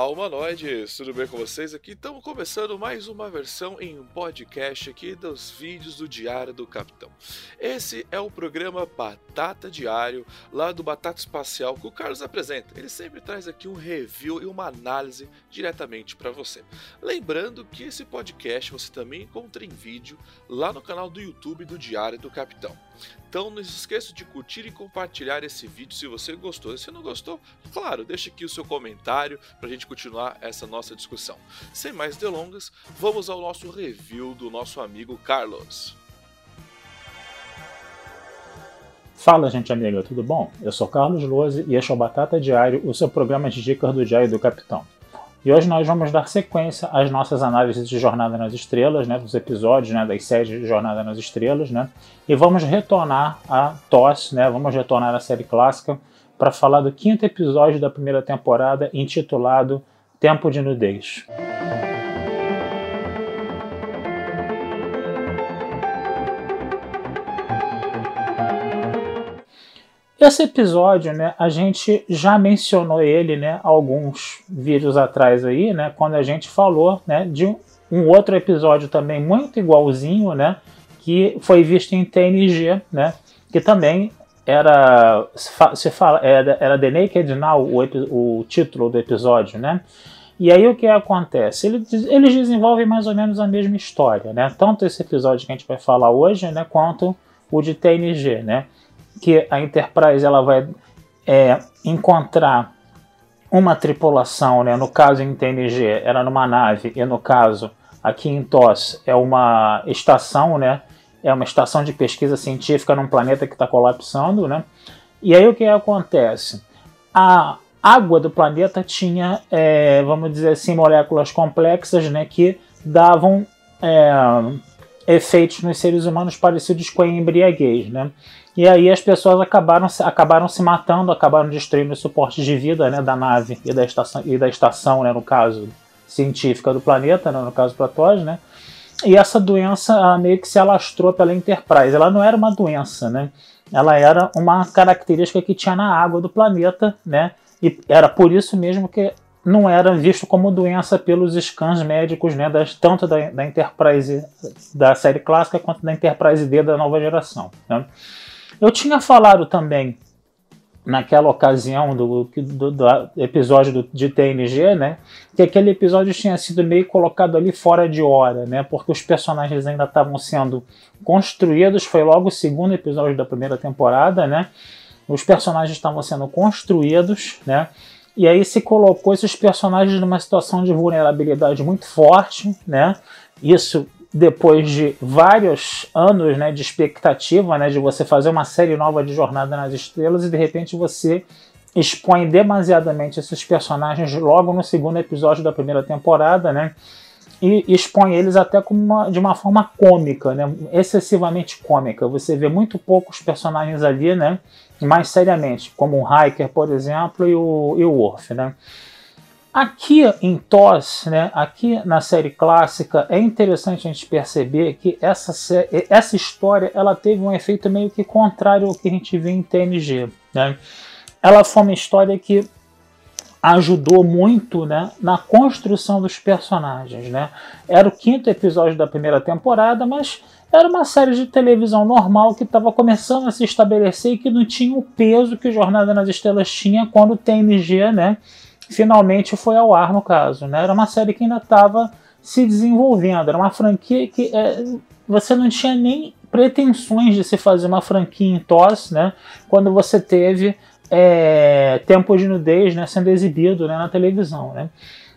Olá, humanoides! Tudo bem com vocês? Aqui estamos começando mais uma versão em podcast aqui dos vídeos do Diário do Capitão. Esse é o programa Batata Diário, lá do Batata Espacial, que o Carlos apresenta. Ele sempre traz aqui um review e uma análise diretamente para você. Lembrando que esse podcast você também encontra em vídeo lá no canal do YouTube do Diário do Capitão. Então não se esqueça de curtir e compartilhar esse vídeo se você gostou. Se não gostou, claro, deixe aqui o seu comentário para a gente continuar essa nossa discussão. Sem mais delongas, vamos ao nosso review do nosso amigo Carlos. Fala, gente amiga, tudo bom? Eu sou Carlos Lose e este é o Batata Diário, o seu programa de dicas do Diário do Capitão. E hoje nós vamos dar sequência às nossas análises de Jornada nas Estrelas, né, dos episódios né, das séries de Jornada nas Estrelas, né, e vamos retornar a TOS, né, vamos retornar à série clássica para falar do quinto episódio da primeira temporada intitulado Tempo de Nudez. Esse episódio, né, a gente já mencionou ele, né, alguns vídeos atrás aí, né, quando a gente falou, né, de um outro episódio também muito igualzinho, né, que foi visto em TNG, né, que também era se fala era, era The Naked Now o, o título do episódio, né? E aí o que acontece? Eles, eles desenvolvem mais ou menos a mesma história, né? Tanto esse episódio que a gente vai falar hoje, né, quanto o de TNG, né? Que a Enterprise ela vai é, encontrar uma tripulação, né? no caso em TNG era numa nave e no caso aqui em TOS é uma estação, né? é uma estação de pesquisa científica num planeta que está colapsando, né? E aí o que acontece? A água do planeta tinha, é, vamos dizer assim, moléculas complexas, né, que davam é, efeitos nos seres humanos parecidos com a embriaguez, né? E aí as pessoas acabaram, acabaram se matando, acabaram destruindo os suportes de vida né, da nave e da estação, e da estação né, no caso científica do planeta, né, no caso Platóis, né? E essa doença meio que se alastrou pela Enterprise. Ela não era uma doença, né? Ela era uma característica que tinha na água do planeta, né? E era por isso mesmo que não era visto como doença pelos scans médicos, né, das, tanto da, da Enterprise da série clássica quanto da Enterprise D da nova geração. Né? Eu tinha falado também naquela ocasião do, do, do episódio do, de TNG, né, que aquele episódio tinha sido meio colocado ali fora de hora, né, porque os personagens ainda estavam sendo construídos. Foi logo o segundo episódio da primeira temporada, né. Os personagens estavam sendo construídos, né. E aí se colocou esses personagens numa situação de vulnerabilidade muito forte, né? Isso depois de vários anos né, de expectativa né, de você fazer uma série nova de Jornada nas Estrelas e de repente você expõe demasiadamente esses personagens logo no segundo episódio da primeira temporada, né? E expõe eles até como uma, de uma forma cômica, né? Excessivamente cômica. Você vê muito poucos personagens ali, né? Mais seriamente, como o Hiker, por exemplo, e o, e o Worf, né? Aqui em TOS, né, aqui na série clássica, é interessante a gente perceber que essa, essa história ela teve um efeito meio que contrário ao que a gente vê em TNG. Né? Ela foi uma história que ajudou muito né, na construção dos personagens. Né? Era o quinto episódio da primeira temporada, mas era uma série de televisão normal que estava começando a se estabelecer e que não tinha o peso que Jornada nas Estrelas tinha quando o TNG né, finalmente foi ao ar no caso. Né? Era uma série que ainda estava se desenvolvendo, era uma franquia que é, você não tinha nem pretensões de se fazer uma franquia em TOS, né? quando você teve é, Tempo de Nudez né, sendo exibido né, na televisão. Né?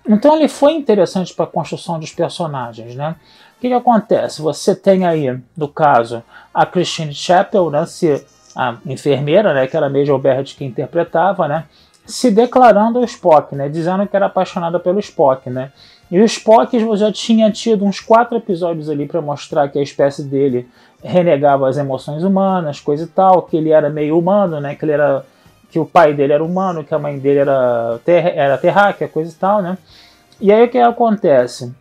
Então ele foi interessante para a construção dos personagens. Né? O que, que, acontece? Você tem aí, no caso, a Christine Chappell, né, se, a enfermeira, né, que era a Major Barrett que interpretava, né, se declarando ao Spock, né, dizendo que era apaixonada pelo Spock, né. E o Spock já tinha tido uns quatro episódios ali para mostrar que a espécie dele renegava as emoções humanas, coisa e tal, que ele era meio humano, né, que ele era que o pai dele era humano, que a mãe dele era, ter, era terráquea, coisa e tal, né? E aí o que acontece?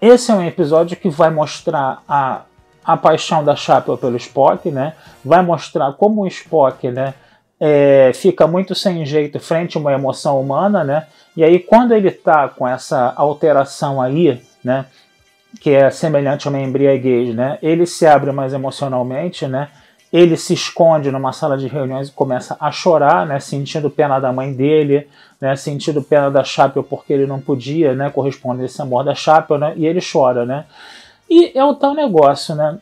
Esse é um episódio que vai mostrar a, a paixão da Chapel pelo Spock, né? Vai mostrar como o Spock, né? É, fica muito sem jeito frente a uma emoção humana, né? E aí quando ele tá com essa alteração aí, né? Que é semelhante a uma embriaguez, né? Ele se abre mais emocionalmente, né? Ele se esconde numa sala de reuniões e começa a chorar, né? Sentindo pena da mãe dele, né? Sentindo pena da Chapel porque ele não podia, né? Corresponder a esse amor da Chapel, né? E ele chora, né? E é o tal negócio, né?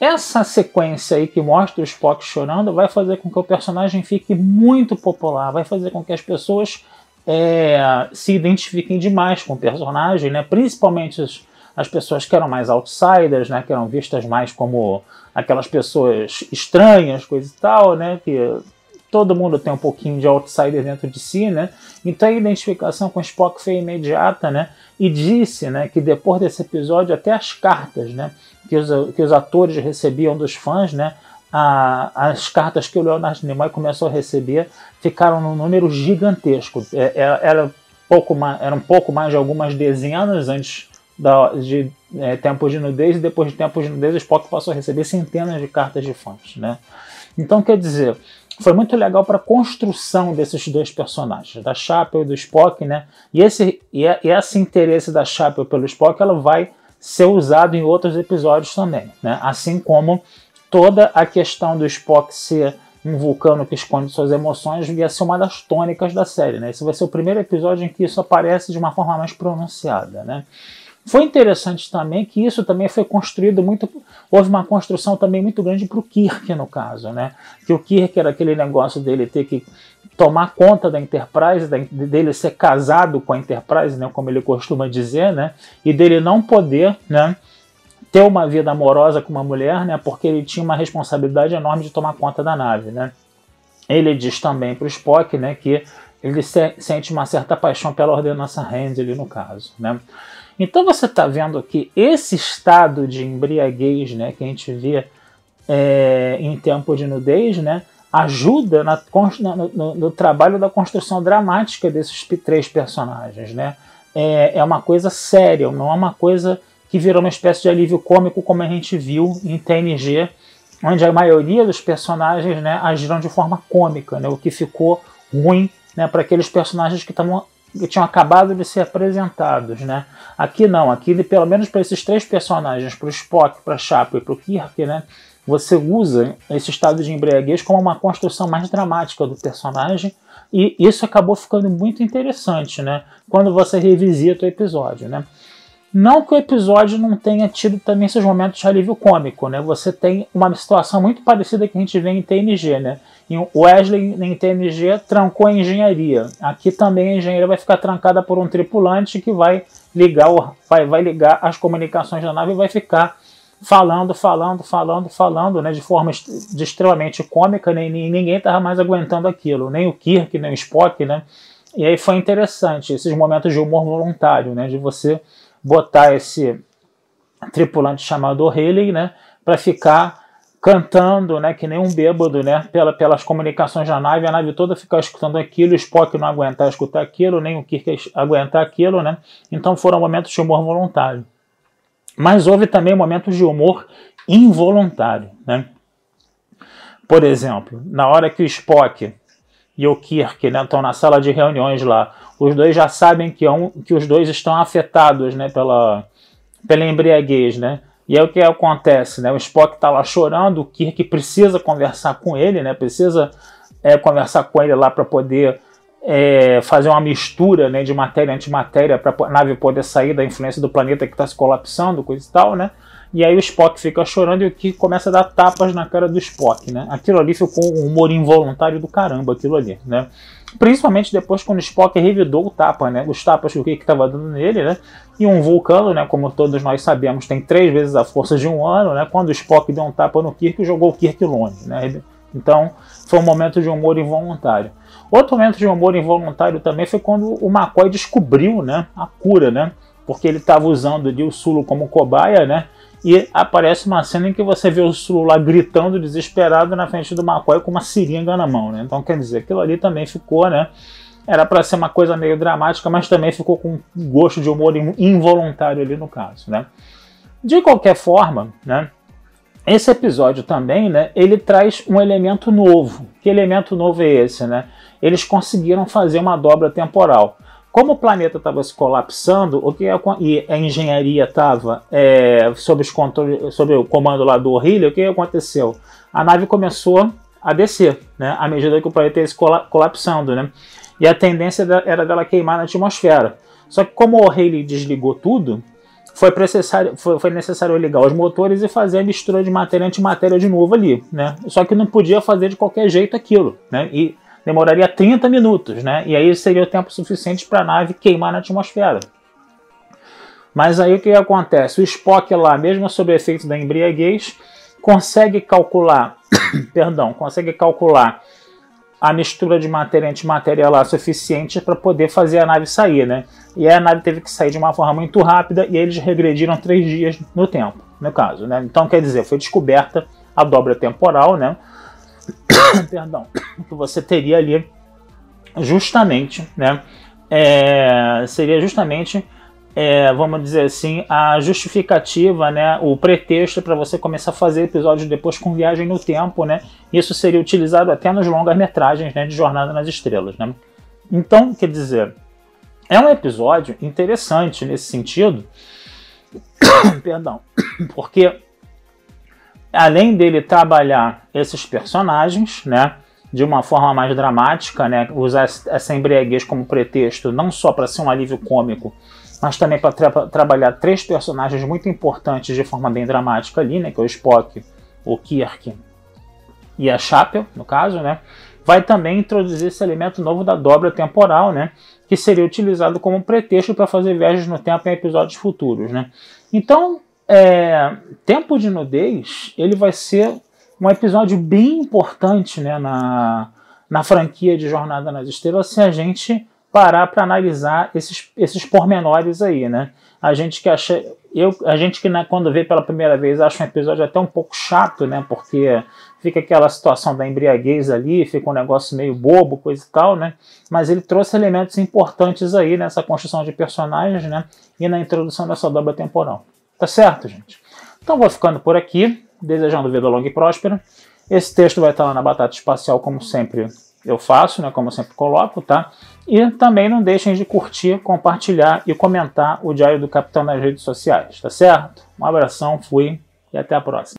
Essa sequência aí que mostra o Spock chorando vai fazer com que o personagem fique muito popular, vai fazer com que as pessoas é, se identifiquem demais com o personagem, né? principalmente as, as, pessoas que eram mais outsiders, né? que eram vistas mais como aquelas pessoas estranhas, coisa e tal, né? que todo mundo tem um pouquinho de outsider dentro de si, né? Então a identificação com Spock foi imediata, né? E disse, né, que depois desse episódio até as cartas, né, que os, que os atores recebiam dos fãs, né, a, as cartas que o Leonardo Nimoy começou a receber ficaram num número gigantesco. É, é era, pouco mais, era um pouco mais de algumas dezenas antes da, de é, Tempo de Nudez, e depois de Tempo de Nudez, o Spock passou a receber centenas de cartas de fãs. Né? Então, quer dizer, foi muito legal para a construção desses dois personagens, da Chapel e do Spock, né? E esse, e esse interesse da Chapel pelo Spock, ela vai ser usado em outros episódios também, né? Assim como toda a questão do Spock ser um vulcano que esconde suas emoções ia ser uma das tônicas da série, né? Esse vai ser o primeiro episódio em que isso aparece de uma forma mais pronunciada, né? Foi interessante também que isso também foi construído muito. Houve uma construção também muito grande para o Kirk, no caso, né? Que o Kirk era aquele negócio dele ter que tomar conta da Enterprise, dele ser casado com a Enterprise, né? Como ele costuma dizer, né? E dele não poder, né? Ter uma vida amorosa com uma mulher, né? Porque ele tinha uma responsabilidade enorme de tomar conta da nave, né? Ele diz também para o Spock, né? Que ele se, sente uma certa paixão pela ordenança Handley, no caso, né? Então você está vendo que esse estado de embriaguez né, que a gente vê é, em tempo de nudez né, ajuda na, no, no, no, trabalho da construção dramática desses três personagens. Né? É, é uma coisa séria, não é uma coisa que virou uma espécie de alívio cômico como a gente viu em TNG, onde a maioria dos personagens né, agiram de forma cômica, né, o que ficou ruim né, para aqueles personagens que estavam tinham acabado de ser apresentados, né? Aqui não, aqui pelo menos para esses três personagens, para o Spock, para Chapo e para o Kirk, né? Você usa esse estado de embriaguez como uma construção mais dramática do personagem e isso acabou ficando muito interessante, né? Quando você revisita o episódio, né? Não que o episódio não tenha tido também esses momentos de alívio cômico, né? Você tem uma situação muito parecida que a gente vê em TNG, né? O Wesley em TNG trancou a engenharia. Aqui também a engenharia vai ficar trancada por um tripulante que vai ligar, vai, vai ligar as comunicações da nave e vai ficar falando, falando, falando, falando, né? De forma de extremamente cômica, né? E ninguém estava mais aguentando aquilo, nem o Kirk, nem o Spock, né? E aí foi interessante esses momentos de humor voluntário, né? De você botar esse tripulante chamado O'Reilly, né, para ficar cantando, né, que nem um bêbado, né, pela, pelas comunicações da nave, a nave toda ficar escutando aquilo, o Spock não aguentar escutar aquilo, nem o Kirk aguentar aquilo, né, então foram momentos de humor voluntário. Mas houve também momentos de humor involuntário, né. Por exemplo, na hora que o Spock e o Kirk né, estão na sala de reuniões lá, os dois já sabem que, é um, que os dois estão afetados né, pela, pela embriaguez, né? E é o que acontece, né? O Spock está lá chorando, o Kirk precisa conversar com ele, né? Precisa é, conversar com ele lá para poder é, fazer uma mistura né, de matéria e antimatéria para a nave poder sair da influência do planeta que está se colapsando, coisa e tal, né? E aí o Spock fica chorando e o Kirk começa a dar tapas na cara do Spock, né? Aquilo ali ficou um humor involuntário do caramba, aquilo ali, né? Principalmente depois quando o Spock revidou o tapa, né? Os tapas que o Kirk estava dando nele, né? E um vulcano, né? Como todos nós sabemos, tem três vezes a força de um ano, né? Quando o Spock deu um tapa no Kirk, jogou o Kirk longe, né? Então foi um momento de humor involuntário. Outro momento de humor involuntário também foi quando o McCoy descobriu, né? A cura, né? Porque ele estava usando ali o Sulo como cobaia, né? E aparece uma cena em que você vê o Sulu lá gritando desesperado na frente do McCoy com uma seringa na mão, né? Então, quer dizer, aquilo ali também ficou, né? Era para ser uma coisa meio dramática, mas também ficou com um gosto de humor involuntário ali no caso, né? De qualquer forma, né? Esse episódio também, né? Ele traz um elemento novo. Que elemento novo é esse, né? Eles conseguiram fazer uma dobra temporal. Como o planeta estava se colapsando, o que a, e a engenharia estava é, sob, sob, o comando lá do O'Reilly, o que aconteceu? A nave começou a descer, né, à medida que o planeta ia se colapsando, né? E a tendência era dela queimar na atmosfera. Só que como o O'Reilly desligou tudo, foi necessário, foi, foi, necessário ligar os motores e fazer a mistura de matéria e antimatéria de novo ali, né? Só que não podia fazer de qualquer jeito aquilo, né? E demoraria 30 minutos, né? E aí seria o tempo suficiente para a nave queimar na atmosfera. Mas aí o que acontece? O Spock lá, mesmo sob efeito da embriaguez, consegue calcular, perdão, consegue calcular a mistura de matéria e antimatéria lá suficiente para poder fazer a nave sair, né? E aí a nave teve que sair de uma forma muito rápida e eles regrediram três dias no tempo, no caso, né? Então quer dizer, foi descoberta a dobra temporal, né? perdão, que você teria ali justamente, né, é, seria justamente, é, vamos dizer assim, a justificativa, né, o pretexto para você começar a fazer episódios depois com viagem no tempo, né, isso seria utilizado até nos longas metragens, né, de Jornada nas Estrelas, né. Então, quer dizer, é um episódio interessante nesse sentido, perdão, porque além dele trabalhar esses personagens, né, de uma forma mais dramática, né, usar essa embriaguez como pretexto, não só para ser um alívio cômico, mas também para tra trabalhar três personagens muito importantes de forma bem dramática ali, né, que é o Spock, o Kirk e a Chapel, no caso, né, vai também introduzir esse elemento novo da dobra temporal, né, que seria utilizado como pretexto para fazer viagens no tempo em episódios futuros, né. Então, é, Tempo de Nudez ele vai ser um episódio bem importante né, na, na franquia de Jornada nas Estrelas se a gente parar para analisar esses, esses pormenores aí, né? A gente que acha, eu, a gente que né, quando vê pela primeira vez acha um episódio até um pouco chato, né? Porque fica aquela situação da embriaguez ali, fica um negócio meio bobo, coisa e tal, né? Mas ele trouxe elementos importantes aí nessa construção de personagens, né? E na introdução dessa dobra temporal. Tá certo, gente? Então vou ficando por aqui, desejando vida longa e próspera. Esse texto vai estar lá na Batata Espacial, como sempre eu faço, né? Como eu sempre coloco, tá? E também não deixem de curtir, compartilhar e comentar o Diário do Capitão nas redes sociais, tá certo? Um abração, fui e até a próxima.